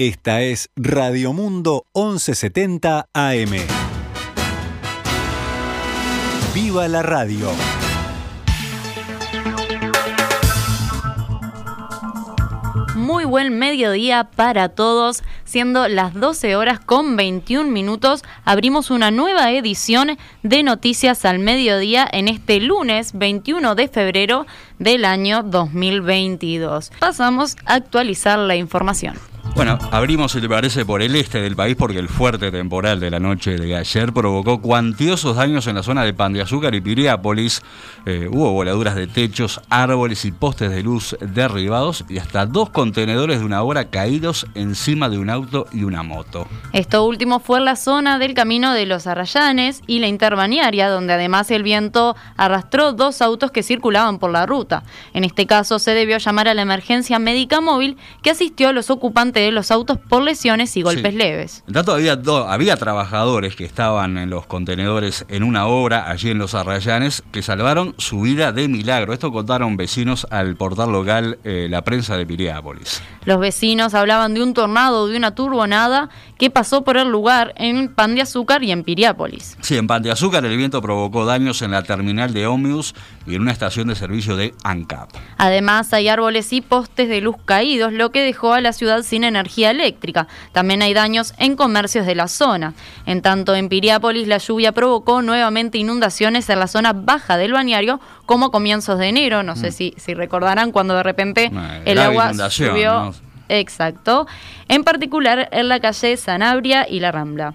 Esta es Radio Mundo 1170 AM. ¡Viva la radio! Muy buen mediodía para todos, siendo las 12 horas con 21 minutos, abrimos una nueva edición de Noticias al Mediodía en este lunes 21 de febrero del año 2022. Pasamos a actualizar la información. Bueno, abrimos, si te parece, por el este del país porque el fuerte temporal de la noche de ayer provocó cuantiosos daños en la zona de Pan de Azúcar y Piriápolis. Eh, hubo voladuras de techos, árboles y postes de luz derribados y hasta dos contenedores de una hora caídos encima de un auto y una moto. Esto último fue en la zona del camino de los Arrayanes y la intervaniaria, donde además el viento arrastró dos autos que circulaban por la ruta. En este caso se debió llamar a la emergencia médica móvil que asistió a los ocupantes de los autos por lesiones y golpes leves. En tanto, había, había trabajadores que estaban en los contenedores en una obra allí en Los Arrayanes que salvaron su vida de milagro. Esto contaron vecinos al portal local eh, La Prensa de Piriápolis. Los vecinos hablaban de un tornado, de una turbonada que pasó por el lugar en Pan de Azúcar y en Piriápolis. Sí, en Pan de Azúcar el viento provocó daños en la terminal de Ómnibus y en una estación de servicio de ANCAP. Además, hay árboles y postes de luz caídos, lo que dejó a la ciudad sin energía eléctrica. También hay daños en comercios de la zona. En tanto, en Piriápolis la lluvia provocó nuevamente inundaciones en la zona baja del bañario, como comienzos de enero. No sé mm. si, si recordarán cuando de repente el agua subió. Exacto. En particular en la calle Sanabria y La Rambla.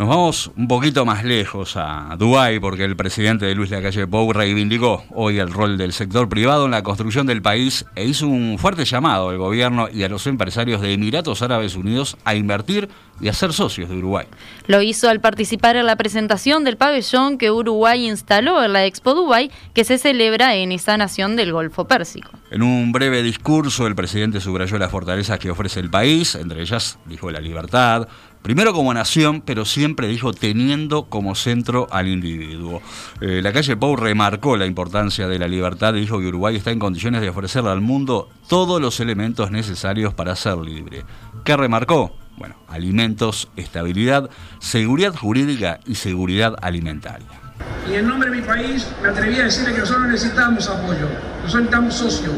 Nos vamos un poquito más lejos a Dubái porque el presidente de Luis Lacalle Pou reivindicó hoy el rol del sector privado en la construcción del país e hizo un fuerte llamado al gobierno y a los empresarios de Emiratos Árabes Unidos a invertir y a ser socios de Uruguay. Lo hizo al participar en la presentación del pabellón que Uruguay instaló en la Expo Dubái que se celebra en esa nación del Golfo Pérsico. En un breve discurso el presidente subrayó las fortalezas que ofrece el país, entre ellas dijo la libertad, primero como nación, pero siempre dijo teniendo como centro al individuo. Eh, la calle Pou remarcó la importancia de la libertad y dijo que Uruguay está en condiciones de ofrecerle al mundo todos los elementos necesarios para ser libre. ¿Qué remarcó? Bueno, alimentos, estabilidad, seguridad jurídica y seguridad alimentaria. Y en nombre de mi país me atreví a decirle que nosotros necesitamos apoyo, nosotros necesitamos socios.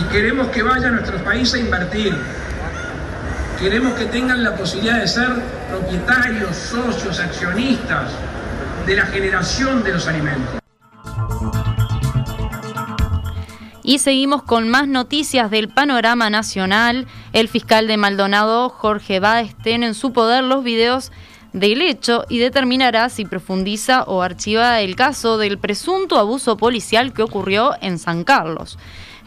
Y queremos que vayan a nuestros países a invertir, Queremos que tengan la posibilidad de ser propietarios, socios, accionistas de la generación de los alimentos. Y seguimos con más noticias del panorama nacional. El fiscal de Maldonado, Jorge Báez, tiene en su poder los videos del hecho y determinará si profundiza o archiva el caso del presunto abuso policial que ocurrió en San Carlos.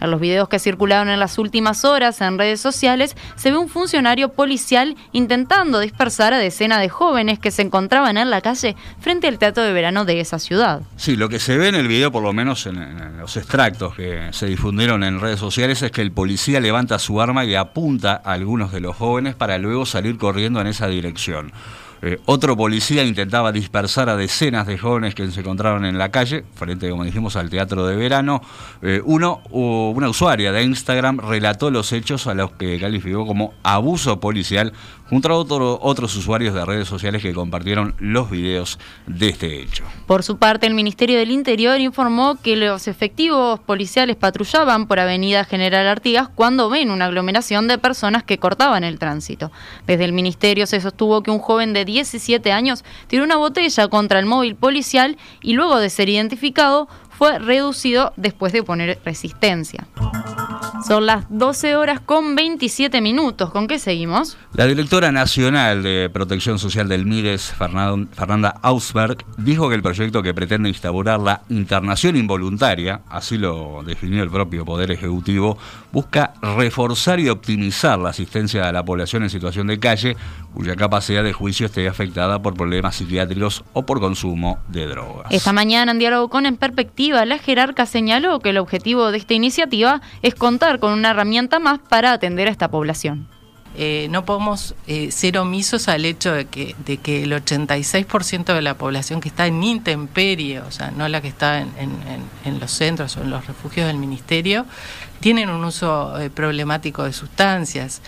En los videos que circularon en las últimas horas en redes sociales se ve un funcionario policial intentando dispersar a decenas de jóvenes que se encontraban en la calle frente al teatro de verano de esa ciudad. Sí, lo que se ve en el video, por lo menos en, los extractos que se difundieron en redes sociales, es que el policía levanta su arma y apunta a algunos de los jóvenes para luego salir corriendo en esa dirección. Eh, otro policía intentaba dispersar a decenas de jóvenes que se encontraron en la calle, frente, como dijimos, al teatro de verano. Eh, una usuaria de Instagram relató los hechos a los que calificó como abuso policial, junto a otros usuarios de redes sociales que compartieron los videos de este hecho. Por su parte, el Ministerio del Interior informó que los efectivos policiales patrullaban por Avenida General Artigas cuando ven una aglomeración de personas que cortaban el tránsito. Desde el Ministerio se sostuvo que un joven de 17 años, tiró una botella contra el móvil policial y luego de ser identificado fue reducido después de poner resistencia. Son las 12 horas con 27 minutos. ¿Con qué seguimos? La directora nacional de Protección Social del MIDES, Fernanda Ausberg, dijo que el proyecto que pretende instaurar la internación involuntaria, así lo definió el propio Poder Ejecutivo, busca reforzar y optimizar la asistencia a la población en situación de calle cuya capacidad de juicio esté afectada por problemas psiquiátricos o por consumo de drogas. Esta mañana, en diálogo con En Perspectiva, la jerarca señaló que el objetivo de esta iniciativa es contar con una herramienta más para atender a esta población. Eh, no podemos eh, ser omisos al hecho de que, el 86% de la población que está en intemperie, o sea, no la que está en, los centros o en los refugios del ministerio, tienen un uso eh, problemático de sustancias.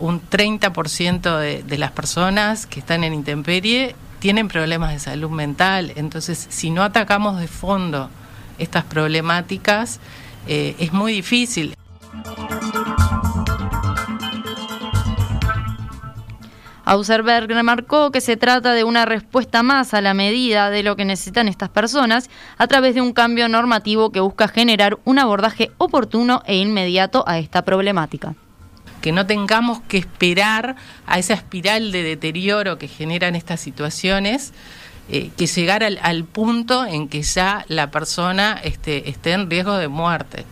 un 30% de, de las personas que están en intemperie tienen problemas de salud mental. Entonces, si no atacamos de fondo estas problemáticas, es muy difícil. Auserberg remarcó que se trata de una respuesta más a la medida de lo que necesitan estas personas a través de un cambio normativo que busca generar un abordaje oportuno e inmediato a esta problemática que no tengamos que esperar a esa espiral de deterioro que generan estas situaciones, eh, que llegar al, punto en que ya la persona este, esté en riesgo de muerte.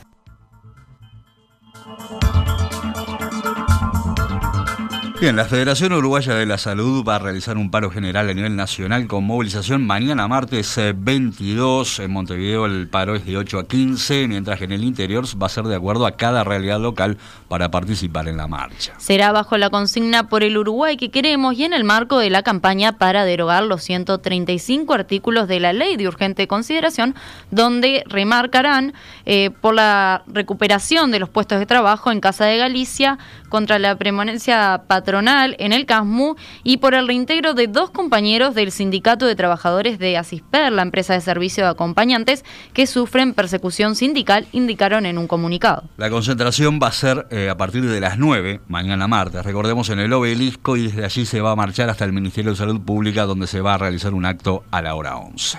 Bien, la Federación Uruguaya de la Salud va a realizar un paro general a nivel nacional con movilización mañana martes 22. Eh, en Montevideo el paro es de 8 a 15, mientras que en el interior va a ser de acuerdo a cada realidad local para participar en la marcha. Será bajo la consigna por el Uruguay que queremos y en el marco de la campaña para derogar los 135 artículos de la ley de urgente consideración, donde remarcarán eh, por la recuperación de los puestos de trabajo en Casa de Galicia contra la premonencia patronal en el CASMU y por el reintegro de dos compañeros del Sindicato de Trabajadores de Asisper, la empresa de servicio de acompañantes, que sufren persecución sindical, indicaron en un comunicado. La concentración va a ser eh, a partir de las 9, mañana martes, recordemos en el obelisco, y desde allí se va a marchar hasta el Ministerio de Salud Pública, donde se va a realizar un acto a la hora 11.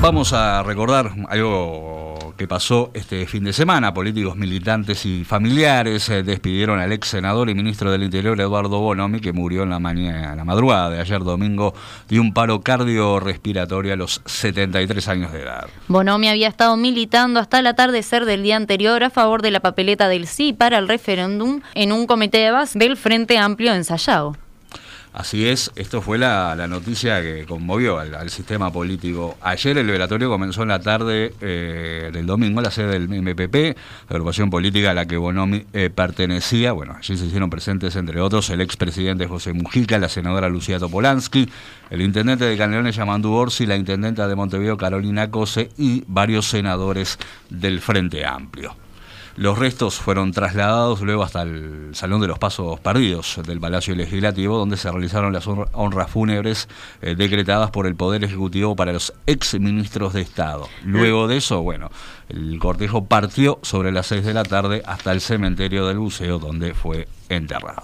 Vamos a recordar algo que pasó este fin de semana. Políticos, militantes y familiares eh, despidieron al ex senador y ministro del Interior Eduardo Bonomi, que murió en la, mañana, la madrugada de ayer domingo de un paro cardiorrespiratorio a los 73 años de edad. Bonomi había estado militando hasta el atardecer del día anterior a favor de la papeleta del sí para el referéndum en un comité de base del Frente Amplio en Sayago. Así es, esto fue la, noticia que conmovió al, sistema político. Ayer el velatorio comenzó en la tarde eh, del domingo en la sede del MPP, la agrupación política a la que Bonomi eh, pertenecía. Bueno, allí se hicieron presentes, entre otros, el expresidente José Mujica, la senadora Lucía Topolansky, el intendente de Canelones Yamandu Orsi, la intendenta de Montevideo Carolina Cose y varios senadores del Frente Amplio. Los restos fueron trasladados luego hasta el Salón de los Pasos Perdidos del Palacio Legislativo, donde se realizaron las honras fúnebres eh, decretadas por el Poder Ejecutivo para los ex ministros de Estado. Luego de eso, bueno, el cortejo partió sobre las 6 de la tarde hasta el cementerio del buceo, donde fue enterrado.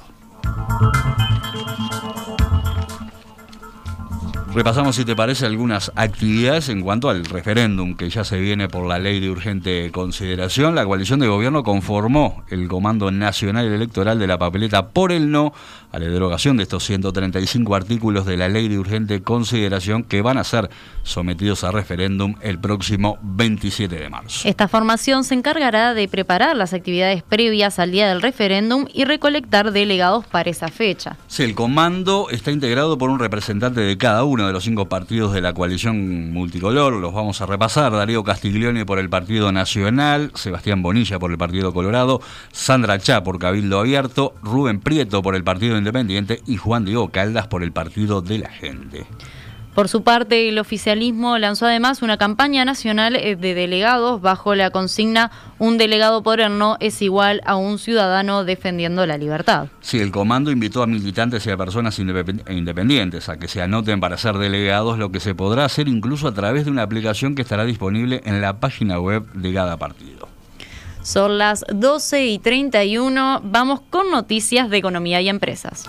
Repasamos, si te parece, algunas actividades en cuanto al referéndum que ya se viene por la ley de urgente consideración. La coalición de gobierno conformó el Comando Nacional Electoral de la Papeleta por el no a la derogación de estos 135 artículos de la ley de urgente consideración que van a ser sometidos a referéndum el próximo 27 de marzo. Esta formación se encargará de preparar las actividades previas al día del referéndum y recolectar delegados para esa fecha. Sí, el comando está integrado por un representante de cada uno de los cinco partidos de la coalición multicolor. Los vamos a repasar. Darío Castiglione por el Partido Nacional, Sebastián Bonilla por el Partido Colorado, Sandra Chá por Cabildo Abierto, Rubén Prieto por el Partido Independiente y Juan Diego Caldas por el Partido de la Gente. Por su parte, el oficialismo lanzó además una campaña nacional eh, de delegados bajo la consigna Un delegado por no es igual a un ciudadano defendiendo la libertad. Sí, el comando invitó a militantes y a personas independientes a que se anoten para ser delegados, lo que se podrá hacer incluso a través de una aplicación que estará disponible en la página web de cada partido. Son las 12 y 31. Vamos con noticias de economía y empresas.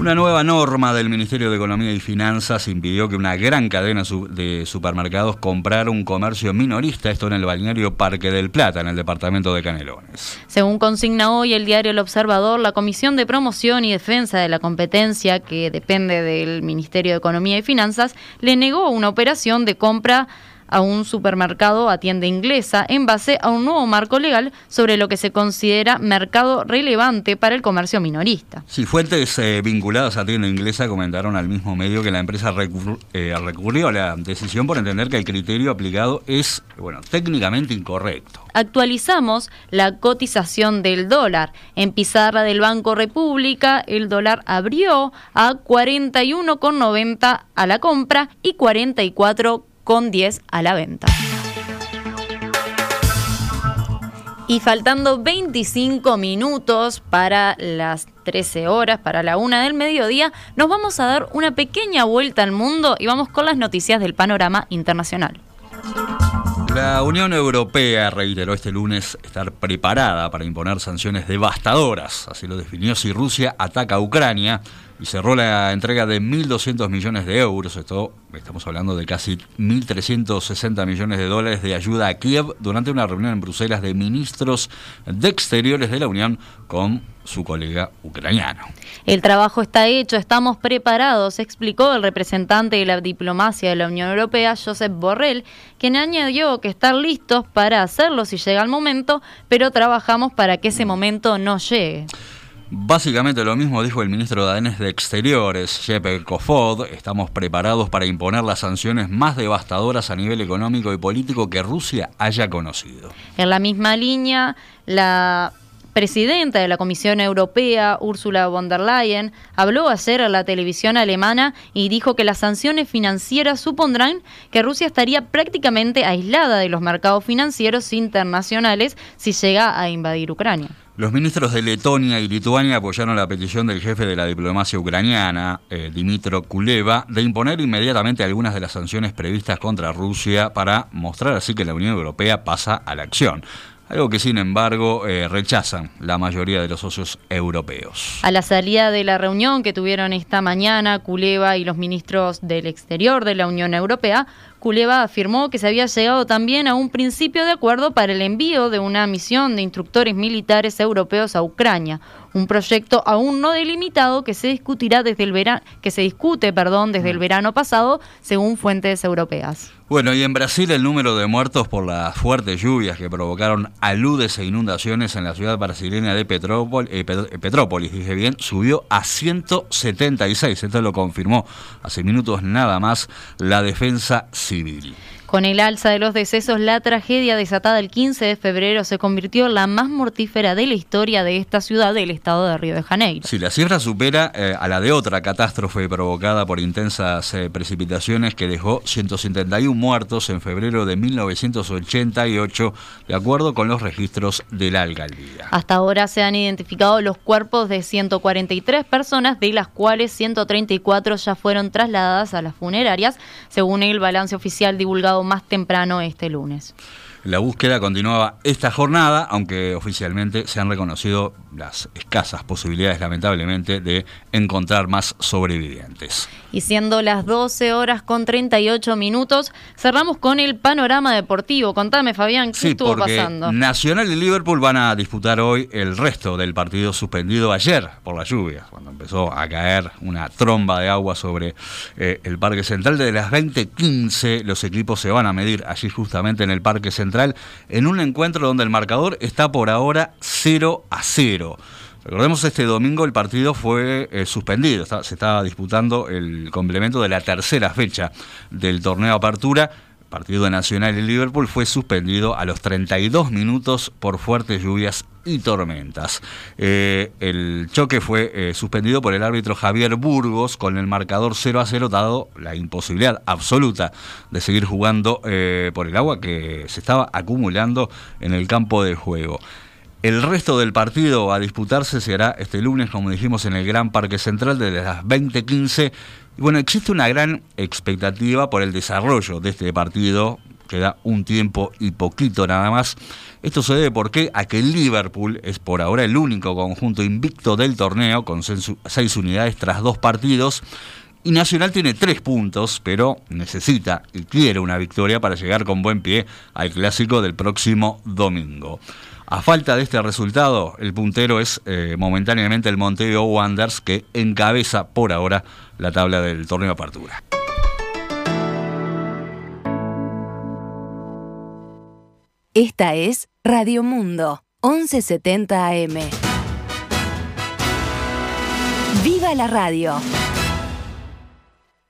Una nueva norma del Ministerio de Economía y Finanzas impidió que una gran cadena de supermercados comprara un comercio minorista, esto en el balneario Parque del Plata, en el departamento de Canelones. Según consigna hoy el diario El Observador, la Comisión de Promoción y Defensa de la Competencia, que depende del Ministerio de Economía y Finanzas, le negó una operación de compra a un supermercado a tienda inglesa en base a un nuevo marco legal sobre lo que se considera mercado relevante para el comercio minorista. Sí, fuentes eh, vinculadas a tienda inglesa comentaron al mismo medio que la empresa eh, recurrió a la decisión por entender que el criterio aplicado es, bueno, técnicamente incorrecto. Actualizamos la cotización del dólar. En pizarra del Banco República, el dólar abrió a 41,90 a la compra y 44 con 10 a la venta. Y faltando 25 minutos para las 13 horas, para la una del mediodía, nos vamos a dar una pequeña vuelta al mundo y vamos con las noticias del panorama internacional. La Unión Europea reiteró este lunes estar preparada para imponer sanciones devastadoras, así lo definió si Rusia ataca a Ucrania y cerró la entrega de 1.200 millones de euros. Esto estamos hablando de casi 1.360 millones de dólares de ayuda a Kiev durante una reunión en Bruselas de ministros de Exteriores de la Unión con su colega ucraniano. El trabajo está hecho, estamos preparados, explicó el representante de la diplomacia de la Unión Europea, Josep Borrell, quien añadió que están listos para hacerlo si llega el momento, pero trabajamos para que ese momento no llegue. Básicamente lo mismo dijo el ministro danés de Exteriores, Jeppe Kofod. Estamos preparados para imponer las sanciones más devastadoras a nivel económico y político que Rusia haya conocido. En la misma línea, la presidenta de la Comisión Europea, Ursula von der Leyen, habló ayer a la televisión alemana y dijo que las sanciones financieras supondrán que Rusia estaría prácticamente aislada de los mercados financieros internacionales si llega a invadir Ucrania. Los ministros de Letonia y Lituania apoyaron la petición del jefe de la diplomacia ucraniana, eh, Dimitro Kuleva, de imponer inmediatamente algunas de las sanciones previstas contra Rusia para mostrar así que la Unión Europea pasa a la acción algo que sin embargo eh, rechazan la mayoría de los socios europeos. A la salida de la reunión que tuvieron esta mañana, Kuleva y los ministros del Exterior de la Unión Europea, Kuleva afirmó que se había llegado también a un principio de acuerdo para el envío de una misión de instructores militares europeos a Ucrania, un proyecto aún no delimitado que se discutirá desde el verano, que se discute, perdón, desde el mm. verano pasado, según fuentes europeas. Bueno, y en Brasil el número de muertos por las fuertes lluvias que provocaron aludes e inundaciones en la ciudad brasileña de eh, Petrópolis, dije bien, subió a 176. Esto lo confirmó hace minutos nada más la defensa civil. Con el alza de los decesos, la tragedia desatada el 15 de febrero se convirtió en la más mortífera de la historia de esta ciudad del estado de Río de Janeiro. Si la cifra supera eh, a la de otra catástrofe provocada por intensas eh, precipitaciones que dejó 171 muertos en febrero de 1988, de acuerdo con los registros de la alcaldía. Hasta ahora se han identificado los cuerpos de 143 personas, de las cuales 134 ya fueron trasladadas a las funerarias, según el balance oficial divulgado más temprano este lunes. La búsqueda continuaba esta jornada, aunque oficialmente se han reconocido las escasas posibilidades, lamentablemente, de encontrar más sobrevivientes. Y siendo las 12 horas con 38 minutos, cerramos con el panorama deportivo. Contame, Fabián, ¿qué estuvo pasando? Nacional y Liverpool van a disputar hoy el resto del partido suspendido ayer por la lluvia, cuando empezó a caer una tromba de agua sobre eh, el Parque Central. Desde las 20:15 los equipos se van a medir allí justamente en el Parque Central en un encuentro donde el marcador está por ahora 0 a 0. Recordemos este domingo el partido fue eh, suspendido, se estaba disputando el complemento de la tercera fecha del torneo Apertura. Partido Nacional y Liverpool fue suspendido a los 32 minutos por fuertes lluvias y tormentas. Eh, el choque fue eh, suspendido por el árbitro Javier Burgos con el marcador 0 a 0, dado la imposibilidad absoluta de seguir jugando eh, por el agua que se estaba acumulando en el campo de juego. El resto del partido a disputarse será este lunes, como dijimos, en el Gran Parque Central desde las 20:15. Y bueno, existe una gran expectativa por el desarrollo de este partido queda un tiempo y poquito nada más. Esto se debe porque a que Liverpool es por ahora el único conjunto invicto del torneo con seis unidades tras dos partidos. Y Nacional tiene tres puntos, pero necesita y quiere una victoria para llegar con buen pie al clásico del próximo domingo. A falta de este resultado, el puntero es eh, momentáneamente el Montevideo Wanderers que encabeza por ahora la tabla del torneo Apertura. Esta es Radio Mundo, 1170 AM. ¡Viva la radio!